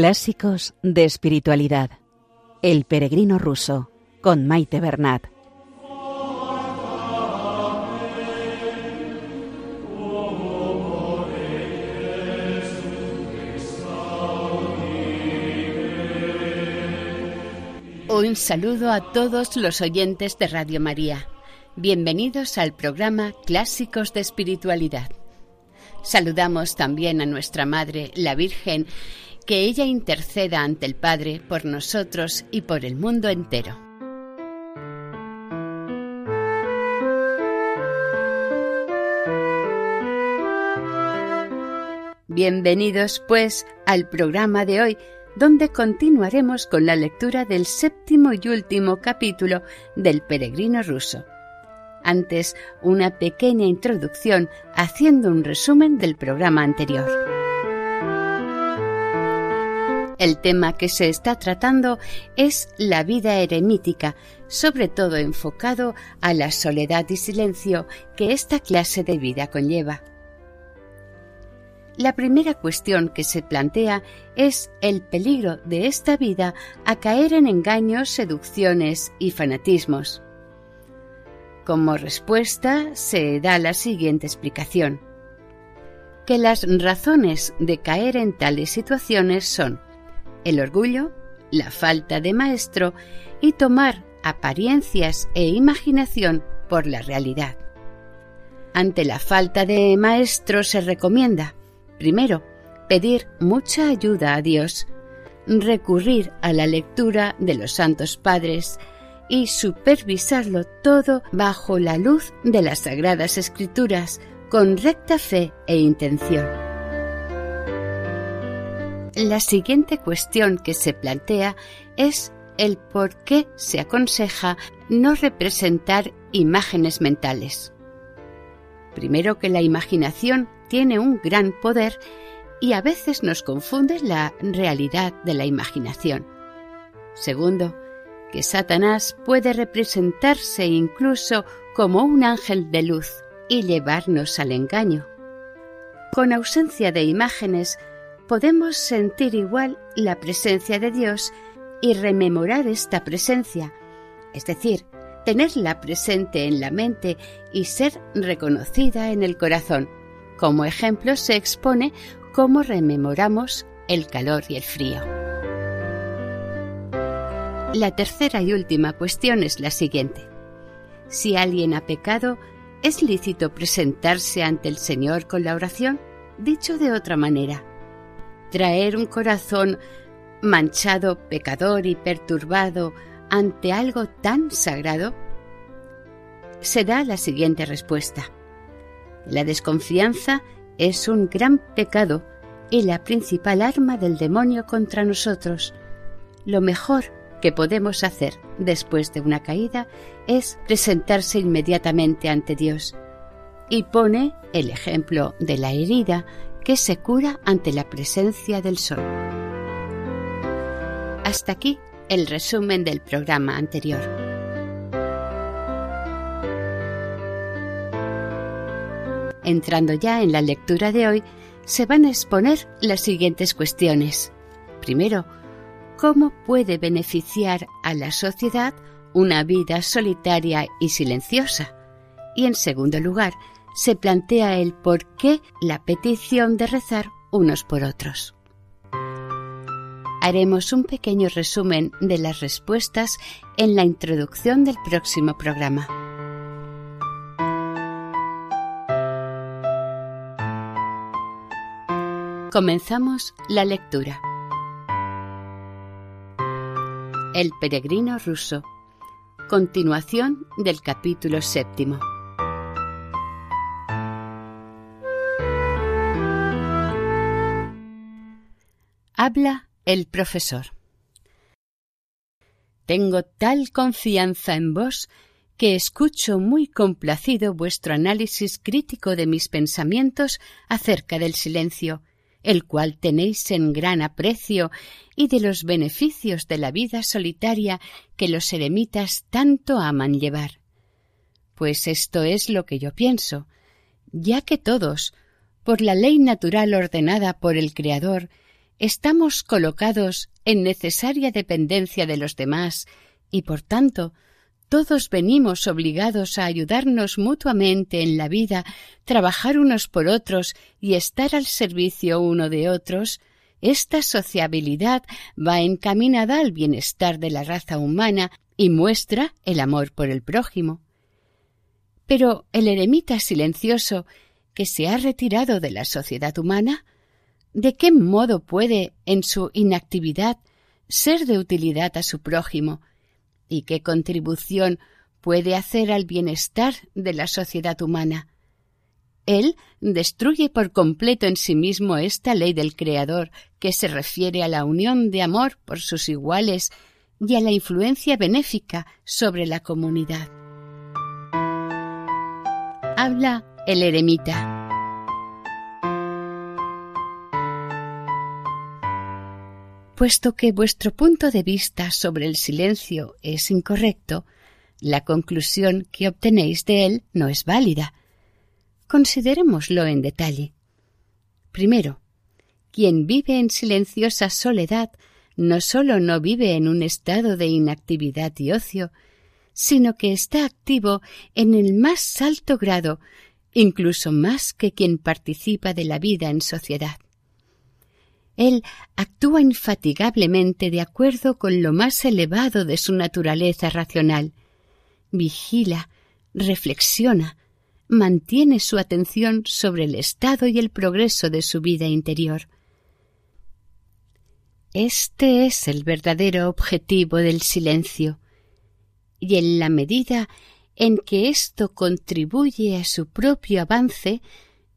Clásicos de espiritualidad. El peregrino ruso con Maite Bernat. Un saludo a todos los oyentes de Radio María. Bienvenidos al programa Clásicos de Espiritualidad. Saludamos también a nuestra Madre, la Virgen, que ella interceda ante el Padre por nosotros y por el mundo entero. Bienvenidos, pues, al programa de hoy, donde continuaremos con la lectura del séptimo y último capítulo del Peregrino ruso. Antes, una pequeña introducción haciendo un resumen del programa anterior. El tema que se está tratando es la vida eremítica, sobre todo enfocado a la soledad y silencio que esta clase de vida conlleva. La primera cuestión que se plantea es el peligro de esta vida a caer en engaños, seducciones y fanatismos. Como respuesta se da la siguiente explicación. Que las razones de caer en tales situaciones son el orgullo, la falta de maestro y tomar apariencias e imaginación por la realidad. Ante la falta de maestro se recomienda, primero, pedir mucha ayuda a Dios, recurrir a la lectura de los santos padres y supervisarlo todo bajo la luz de las sagradas escrituras con recta fe e intención. La siguiente cuestión que se plantea es el por qué se aconseja no representar imágenes mentales. Primero que la imaginación tiene un gran poder y a veces nos confunde la realidad de la imaginación. Segundo, que Satanás puede representarse incluso como un ángel de luz y llevarnos al engaño. Con ausencia de imágenes podemos sentir igual la presencia de Dios y rememorar esta presencia, es decir, tenerla presente en la mente y ser reconocida en el corazón. Como ejemplo se expone cómo rememoramos el calor y el frío. La tercera y última cuestión es la siguiente. Si alguien ha pecado, ¿es lícito presentarse ante el Señor con la oración? Dicho de otra manera, traer un corazón manchado, pecador y perturbado ante algo tan sagrado? Se da la siguiente respuesta. La desconfianza es un gran pecado y la principal arma del demonio contra nosotros. Lo mejor que podemos hacer después de una caída es presentarse inmediatamente ante Dios. Y pone el ejemplo de la herida que se cura ante la presencia del sol. Hasta aquí el resumen del programa anterior. Entrando ya en la lectura de hoy, se van a exponer las siguientes cuestiones. Primero, ¿cómo puede beneficiar a la sociedad una vida solitaria y silenciosa? Y en segundo lugar, se plantea el por qué la petición de rezar unos por otros. Haremos un pequeño resumen de las respuestas en la introducción del próximo programa. Comenzamos la lectura. El peregrino ruso. Continuación del capítulo séptimo. Habla el profesor. Tengo tal confianza en vos que escucho muy complacido vuestro análisis crítico de mis pensamientos acerca del silencio, el cual tenéis en gran aprecio, y de los beneficios de la vida solitaria que los eremitas tanto aman llevar. Pues esto es lo que yo pienso, ya que todos, por la ley natural ordenada por el Creador, estamos colocados en necesaria dependencia de los demás y por tanto todos venimos obligados a ayudarnos mutuamente en la vida, trabajar unos por otros y estar al servicio uno de otros, esta sociabilidad va encaminada al bienestar de la raza humana y muestra el amor por el prójimo. Pero el eremita silencioso que se ha retirado de la sociedad humana, ¿de qué modo puede, en su inactividad, ser de utilidad a su prójimo y qué contribución puede hacer al bienestar de la sociedad humana. Él destruye por completo en sí mismo esta ley del Creador que se refiere a la unión de amor por sus iguales y a la influencia benéfica sobre la comunidad. Habla el eremita. Puesto que vuestro punto de vista sobre el silencio es incorrecto, la conclusión que obtenéis de él no es válida. Considerémoslo en detalle. Primero, quien vive en silenciosa soledad no sólo no vive en un estado de inactividad y ocio, sino que está activo en el más alto grado, incluso más que quien participa de la vida en sociedad. Él actúa infatigablemente de acuerdo con lo más elevado de su naturaleza racional. Vigila, reflexiona, mantiene su atención sobre el estado y el progreso de su vida interior. Este es el verdadero objetivo del silencio, y en la medida en que esto contribuye a su propio avance,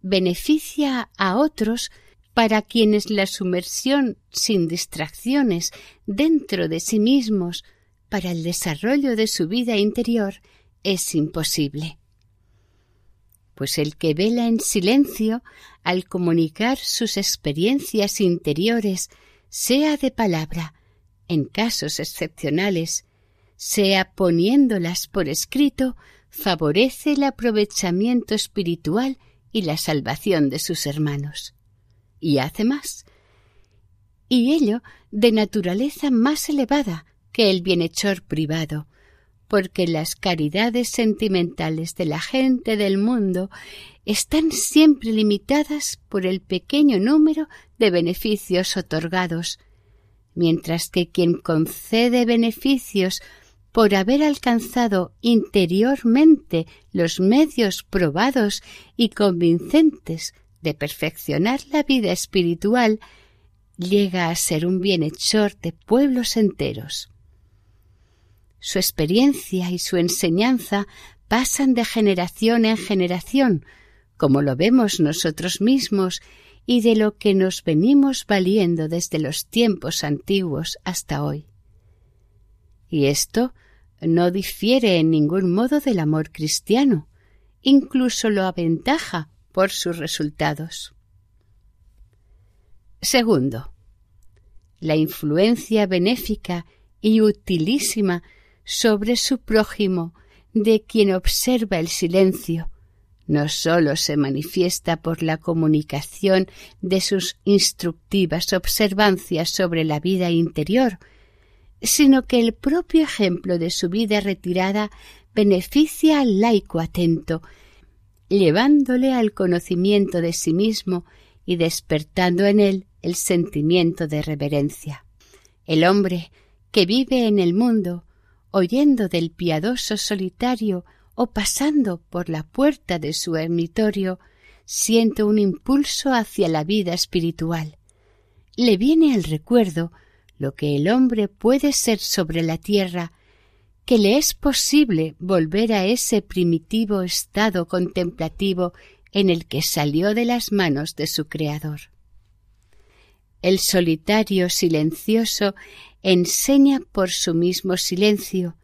beneficia a otros para quienes la sumersión sin distracciones dentro de sí mismos para el desarrollo de su vida interior es imposible. Pues el que vela en silencio al comunicar sus experiencias interiores, sea de palabra, en casos excepcionales, sea poniéndolas por escrito, favorece el aprovechamiento espiritual y la salvación de sus hermanos y hace más. Y ello de naturaleza más elevada que el bienhechor privado, porque las caridades sentimentales de la gente del mundo están siempre limitadas por el pequeño número de beneficios otorgados, mientras que quien concede beneficios por haber alcanzado interiormente los medios probados y convincentes de perfeccionar la vida espiritual, llega a ser un bienhechor de pueblos enteros. Su experiencia y su enseñanza pasan de generación en generación, como lo vemos nosotros mismos y de lo que nos venimos valiendo desde los tiempos antiguos hasta hoy. Y esto no difiere en ningún modo del amor cristiano, incluso lo aventaja por sus resultados. Segundo, la influencia benéfica y utilísima sobre su prójimo de quien observa el silencio no sólo se manifiesta por la comunicación de sus instructivas observancias sobre la vida interior, sino que el propio ejemplo de su vida retirada beneficia al laico atento llevándole al conocimiento de sí mismo y despertando en él el sentimiento de reverencia. El hombre que vive en el mundo, oyendo del piadoso solitario o pasando por la puerta de su ermitorio, siente un impulso hacia la vida espiritual. Le viene al recuerdo lo que el hombre puede ser sobre la tierra que le es posible volver a ese primitivo estado contemplativo en el que salió de las manos de su Creador. El solitario silencioso enseña por su mismo silencio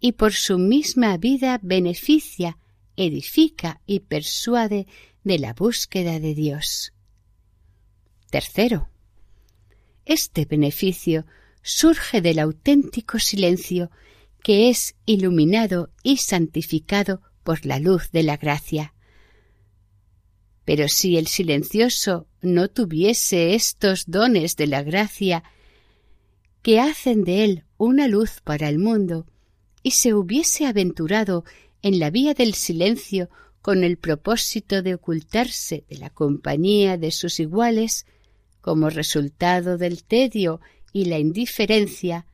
y por su misma vida beneficia, edifica y persuade de la búsqueda de Dios. Tercero, este beneficio surge del auténtico silencio que es iluminado y santificado por la luz de la gracia. Pero si el silencioso no tuviese estos dones de la gracia que hacen de él una luz para el mundo, y se hubiese aventurado en la vía del silencio con el propósito de ocultarse de la compañía de sus iguales, como resultado del tedio y la indiferencia,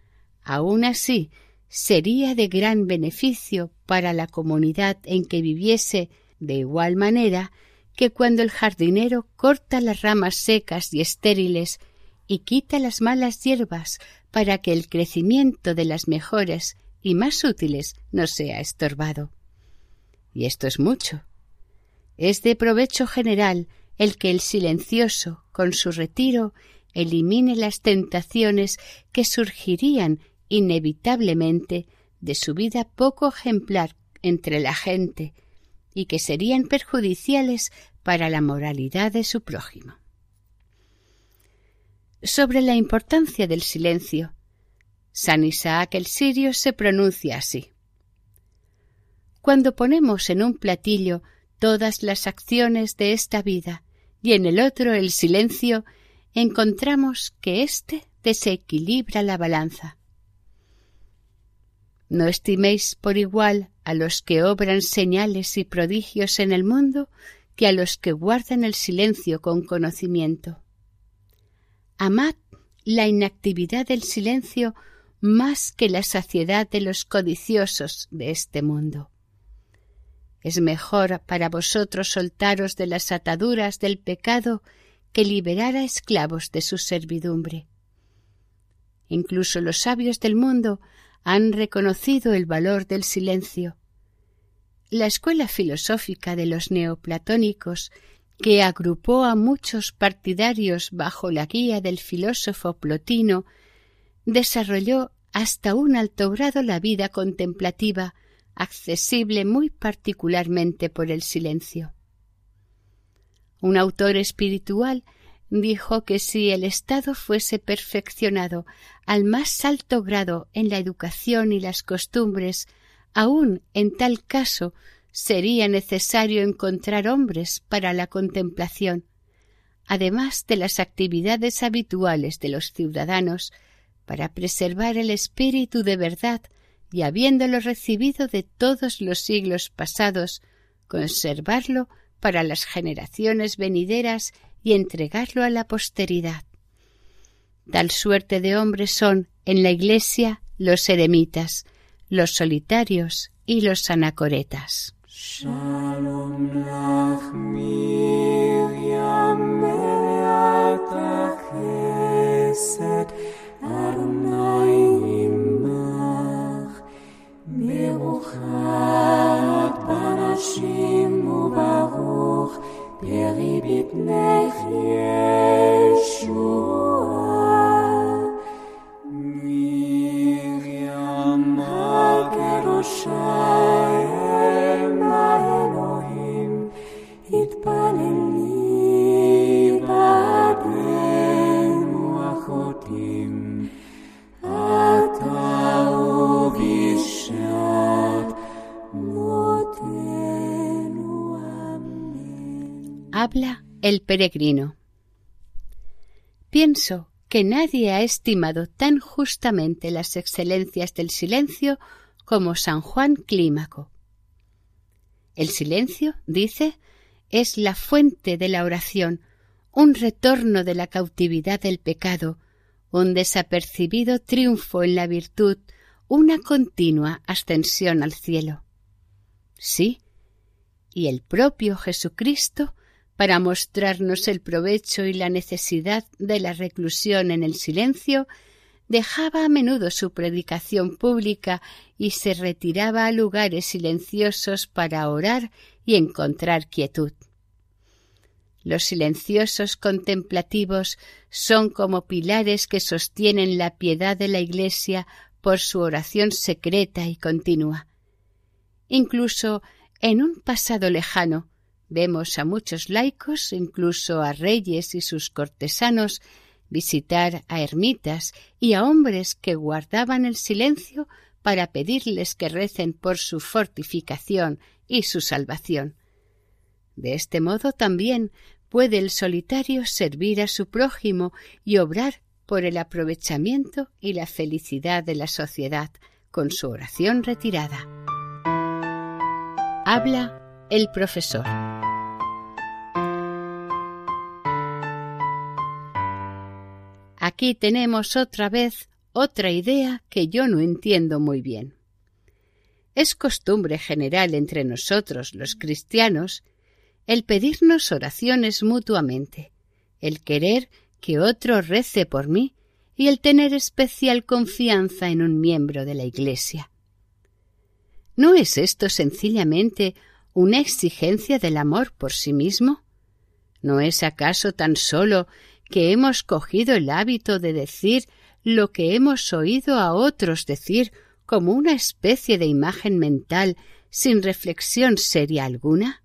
aun así sería de gran beneficio para la comunidad en que viviese de igual manera que cuando el jardinero corta las ramas secas y estériles y quita las malas hierbas para que el crecimiento de las mejores y más útiles no sea estorbado. Y esto es mucho. Es de provecho general el que el silencioso, con su retiro, elimine las tentaciones que surgirían inevitablemente de su vida poco ejemplar entre la gente y que serían perjudiciales para la moralidad de su prójimo. Sobre la importancia del silencio, San Isaac el Sirio se pronuncia así. Cuando ponemos en un platillo todas las acciones de esta vida y en el otro el silencio, encontramos que éste desequilibra la balanza. No estiméis por igual a los que obran señales y prodigios en el mundo que a los que guardan el silencio con conocimiento. Amad la inactividad del silencio más que la saciedad de los codiciosos de este mundo. Es mejor para vosotros soltaros de las ataduras del pecado que liberar a esclavos de su servidumbre. Incluso los sabios del mundo han reconocido el valor del silencio. La escuela filosófica de los neoplatónicos, que agrupó a muchos partidarios bajo la guía del filósofo Plotino, desarrolló hasta un alto grado la vida contemplativa, accesible muy particularmente por el silencio. Un autor espiritual dijo que si el Estado fuese perfeccionado al más alto grado en la educación y las costumbres, aun en tal caso sería necesario encontrar hombres para la contemplación, además de las actividades habituales de los ciudadanos, para preservar el espíritu de verdad y habiéndolo recibido de todos los siglos pasados, conservarlo para las generaciones venideras y entregarlo a la posteridad. Tal suerte de hombres son en la Iglesia los eremitas, los solitarios y los anacoretas. Habla el peregrino. Pienso que nadie ha estimado tan justamente las excelencias del silencio como San Juan Clímaco. El silencio, dice, es la fuente de la oración, un retorno de la cautividad del pecado, un desapercibido triunfo en la virtud, una continua ascensión al cielo. Sí, y el propio Jesucristo para mostrarnos el provecho y la necesidad de la reclusión en el silencio, dejaba a menudo su predicación pública y se retiraba a lugares silenciosos para orar y encontrar quietud. Los silenciosos contemplativos son como pilares que sostienen la piedad de la Iglesia por su oración secreta y continua. Incluso en un pasado lejano, Vemos a muchos laicos, incluso a reyes y sus cortesanos, visitar a ermitas y a hombres que guardaban el silencio para pedirles que recen por su fortificación y su salvación. De este modo también puede el solitario servir a su prójimo y obrar por el aprovechamiento y la felicidad de la sociedad con su oración retirada. Habla el profesor. Aquí tenemos otra vez otra idea que yo no entiendo muy bien. Es costumbre general entre nosotros, los cristianos, el pedirnos oraciones mutuamente, el querer que otro rece por mí y el tener especial confianza en un miembro de la Iglesia. ¿No es esto sencillamente una exigencia del amor por sí mismo? ¿No es acaso tan solo que hemos cogido el hábito de decir lo que hemos oído a otros decir como una especie de imagen mental sin reflexión seria alguna?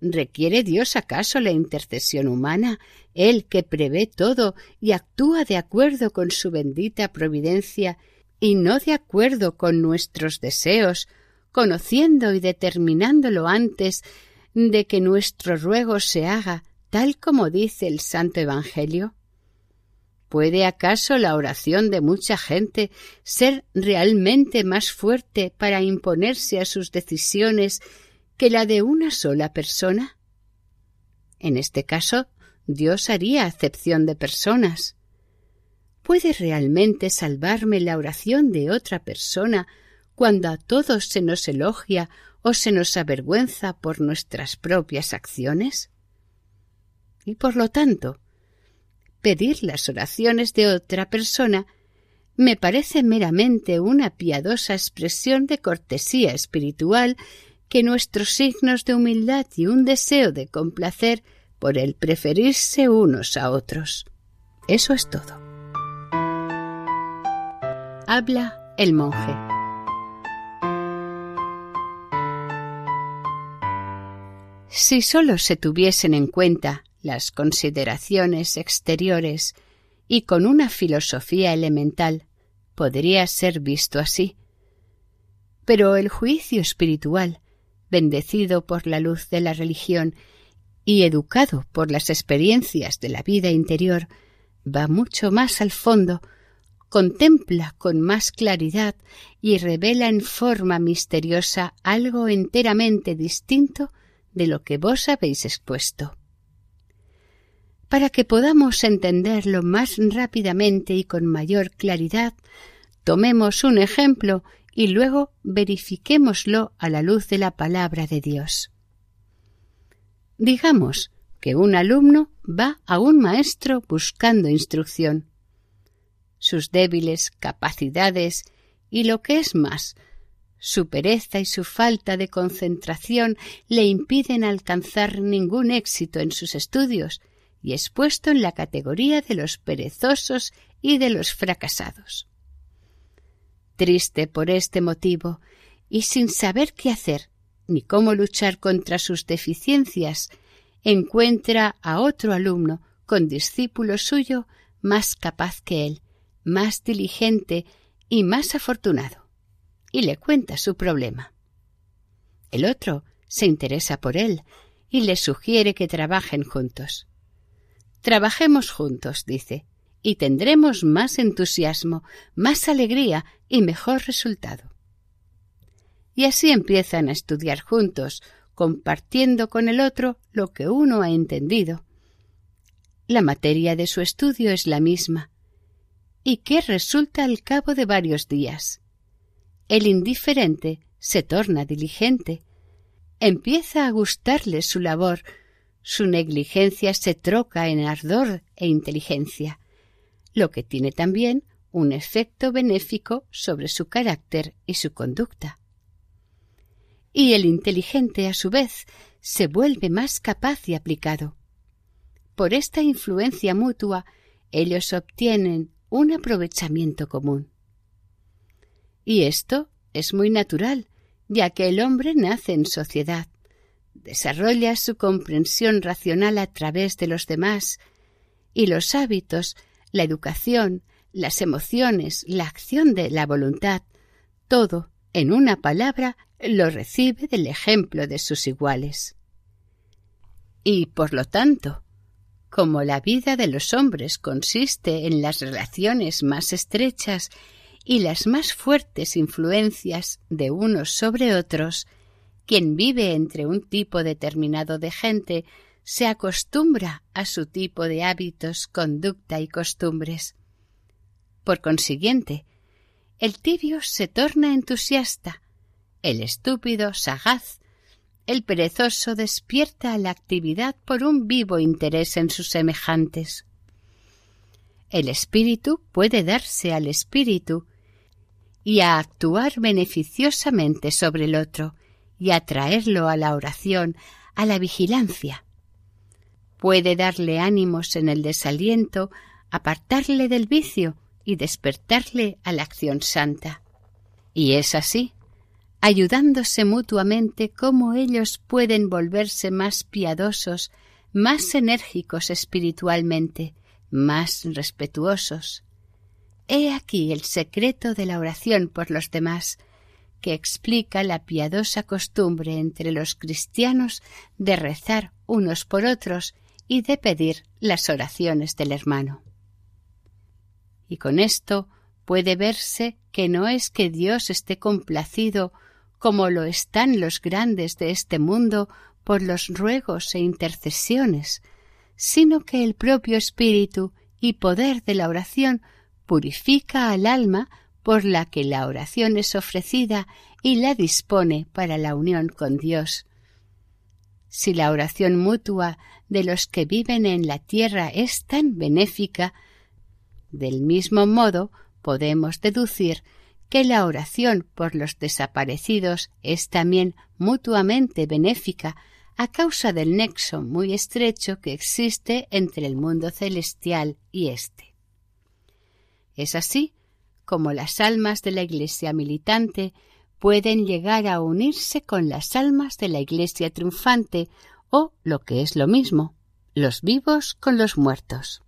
¿Requiere Dios acaso la intercesión humana, Él que prevé todo y actúa de acuerdo con su bendita providencia y no de acuerdo con nuestros deseos, conociendo y determinándolo antes de que nuestro ruego se haga tal como dice el Santo Evangelio? ¿Puede acaso la oración de mucha gente ser realmente más fuerte para imponerse a sus decisiones que la de una sola persona? En este caso, Dios haría acepción de personas. ¿Puede realmente salvarme la oración de otra persona cuando a todos se nos elogia o se nos avergüenza por nuestras propias acciones? Y por lo tanto, pedir las oraciones de otra persona me parece meramente una piadosa expresión de cortesía espiritual que nuestros signos de humildad y un deseo de complacer por el preferirse unos a otros. Eso es todo. Habla el monje. Si sólo se tuviesen en cuenta las consideraciones exteriores y con una filosofía elemental, podría ser visto así. Pero el juicio espiritual, bendecido por la luz de la religión y educado por las experiencias de la vida interior, va mucho más al fondo, contempla con más claridad y revela en forma misteriosa algo enteramente distinto de lo que vos habéis expuesto. Para que podamos entenderlo más rápidamente y con mayor claridad, tomemos un ejemplo y luego verifiquémoslo a la luz de la palabra de Dios. Digamos que un alumno va a un maestro buscando instrucción. Sus débiles capacidades y lo que es más, su pereza y su falta de concentración le impiden alcanzar ningún éxito en sus estudios y es puesto en la categoría de los perezosos y de los fracasados. Triste por este motivo y sin saber qué hacer ni cómo luchar contra sus deficiencias, encuentra a otro alumno con discípulo suyo más capaz que él, más diligente y más afortunado, y le cuenta su problema. El otro se interesa por él y le sugiere que trabajen juntos. Trabajemos juntos, dice, y tendremos más entusiasmo, más alegría y mejor resultado. Y así empiezan a estudiar juntos, compartiendo con el otro lo que uno ha entendido. La materia de su estudio es la misma. ¿Y qué resulta al cabo de varios días? El indiferente se torna diligente. Empieza a gustarle su labor, su negligencia se troca en ardor e inteligencia, lo que tiene también un efecto benéfico sobre su carácter y su conducta. Y el inteligente, a su vez, se vuelve más capaz y aplicado. Por esta influencia mutua, ellos obtienen un aprovechamiento común. Y esto es muy natural, ya que el hombre nace en sociedad, desarrolla su comprensión racional a través de los demás y los hábitos, la educación, las emociones, la acción de la voluntad, todo, en una palabra, lo recibe del ejemplo de sus iguales. Y, por lo tanto, como la vida de los hombres consiste en las relaciones más estrechas y las más fuertes influencias de unos sobre otros, quien vive entre un tipo determinado de gente se acostumbra a su tipo de hábitos, conducta y costumbres. Por consiguiente, el tibio se torna entusiasta, el estúpido sagaz, el perezoso despierta a la actividad por un vivo interés en sus semejantes. El espíritu puede darse al espíritu y a actuar beneficiosamente sobre el otro y atraerlo a la oración, a la vigilancia. Puede darle ánimos en el desaliento, apartarle del vicio y despertarle a la acción santa. Y es así, ayudándose mutuamente como ellos pueden volverse más piadosos, más enérgicos espiritualmente, más respetuosos. He aquí el secreto de la oración por los demás, que explica la piadosa costumbre entre los cristianos de rezar unos por otros y de pedir las oraciones del hermano. Y con esto puede verse que no es que Dios esté complacido como lo están los grandes de este mundo por los ruegos e intercesiones, sino que el propio espíritu y poder de la oración purifica al alma por la que la oración es ofrecida y la dispone para la unión con Dios. Si la oración mutua de los que viven en la tierra es tan benéfica, del mismo modo podemos deducir que la oración por los desaparecidos es también mutuamente benéfica a causa del nexo muy estrecho que existe entre el mundo celestial y éste. Es así como las almas de la Iglesia militante pueden llegar a unirse con las almas de la Iglesia triunfante o, lo que es lo mismo, los vivos con los muertos.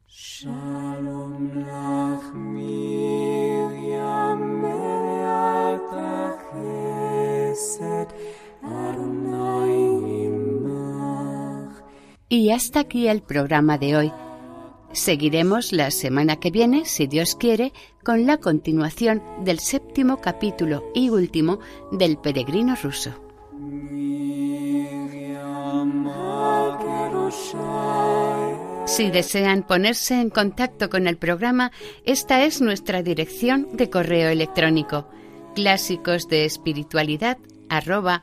Y hasta aquí el programa de hoy. Seguiremos la semana que viene, si Dios quiere, con la continuación del séptimo capítulo y último del Peregrino ruso. Si desean ponerse en contacto con el programa, esta es nuestra dirección de correo electrónico clásicos de espiritualidad arroba.